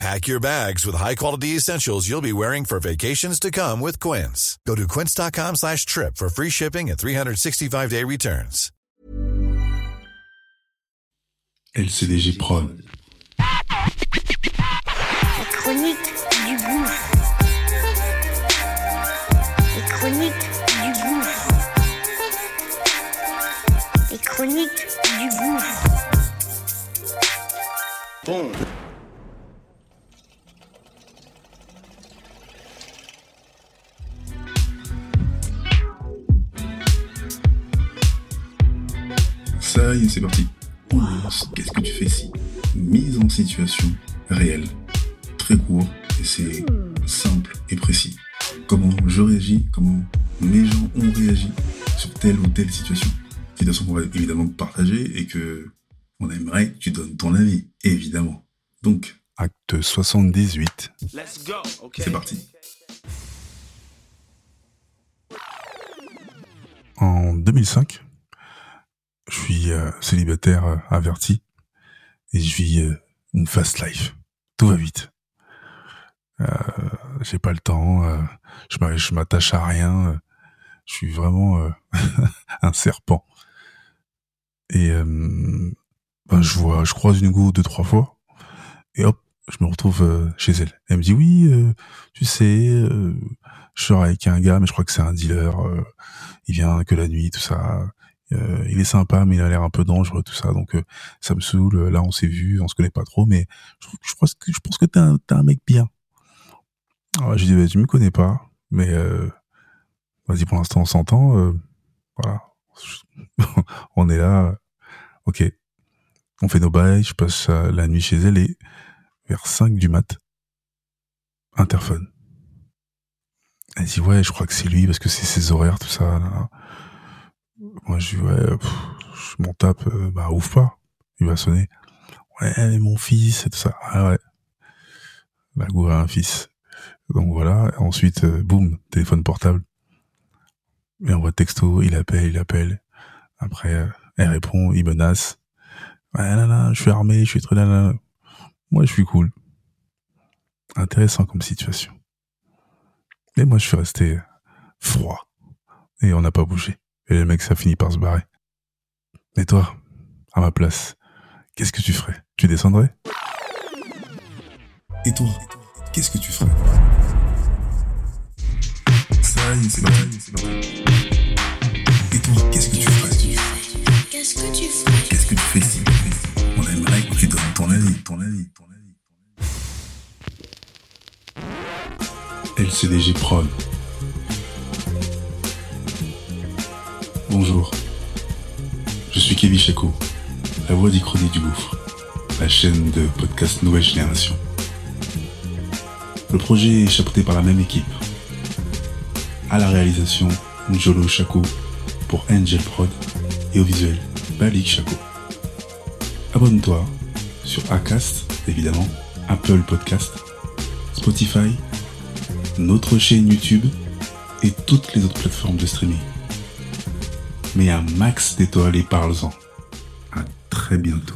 Pack your bags with high-quality essentials you'll be wearing for vacations to come with Quince. Go to quince.com slash trip for free shipping and 365-day returns. LCDG Prod. Les chroniques du gouffre. Les chroniques du gouffre. Les chroniques du gouffre. Bon. Ça y est, c'est parti. On lance Qu'est-ce que tu fais si Mise en situation réelle. Très court, et c'est simple et précis. Comment je réagis, comment mes gens ont réagi sur telle ou telle situation? Situation qu'on va évidemment partager et que on aimerait que tu donnes ton avis, évidemment. Donc, acte 78, Let's go. Okay. c'est parti. En 2005, je suis euh, célibataire euh, averti et je vis euh, une fast life. Tout va vite. Euh, J'ai pas le temps. euh, je m'a- je m'attache à rien. euh, je suis vraiment euh, un serpent. Et euh, ben, je vois, je croise une go deux trois fois et hop, je me retrouve euh, chez elle. Elle me dit oui, euh, tu sais, euh, je sors avec un gars, mais je crois que c'est un dealer. euh, il vient que la nuit, tout ça. Euh, il est sympa, mais il a l'air un peu dangereux, tout ça. Donc euh, ça me saoule. Là, on s'est vu, on se connaît pas trop, mais je, je pense que je pense t'es un, mec bien. Alors, j'ai dit, bah, tu me connais pas, mais euh, vas-y, pour l'instant, on s'entend. voilà, on est là. Ok, on fait nos bails. Je passe la nuit chez elle et vers 5 du mat, interphone. Elle dit ouais, je crois que c'est lui parce que c'est ses horaires, tout ça. Moi, je dis ouais, pff, je m'en tape, euh, bah ouvre pas, il va sonner. Ouais, mon fils et tout ça. Ah ouais, la go a un fils. Donc voilà. Ensuite, euh, boum, téléphone portable. Il envoie texto, il appelle, il appelle. Après, euh, elle répond, il menace. Ouais, là, là, je suis armé, je suis très là, là. Moi, je suis cool. Intéressant comme situation. Mais moi, je suis resté froid. Et on n'a pas bougé. Et le mec, ça finit par se barrer. Et toi, à ma place, qu'est-ce que tu ferais? Tu descendrais? Et toi, qu'est-ce que tu ferais? Ça y est, c'est. Et toi, qu'est-ce que tu ferais? Qu'est-ce que tu ferais? Qu'est-ce que tu fais ici? On aimerait que tu donnes ton avis, ton avis, ton avis. LCDG Prod. Bonjour. Je suis Kevin Chaco, la voix d'Ichronie du Gouffre, la chaîne de podcast Nouvelle Génération. Le projet est chapeauté par la même équipe. À la réalisation, Njolo Chaco pour Angel Prod et au visuel, Balik Chaco. Abonne-toi sur Acast, évidemment, Apple Podcast, Spotify, notre chaîne YouTube et toutes les autres plateformes de streaming. Mets un max d'étoiles et parle-en. À très bientôt.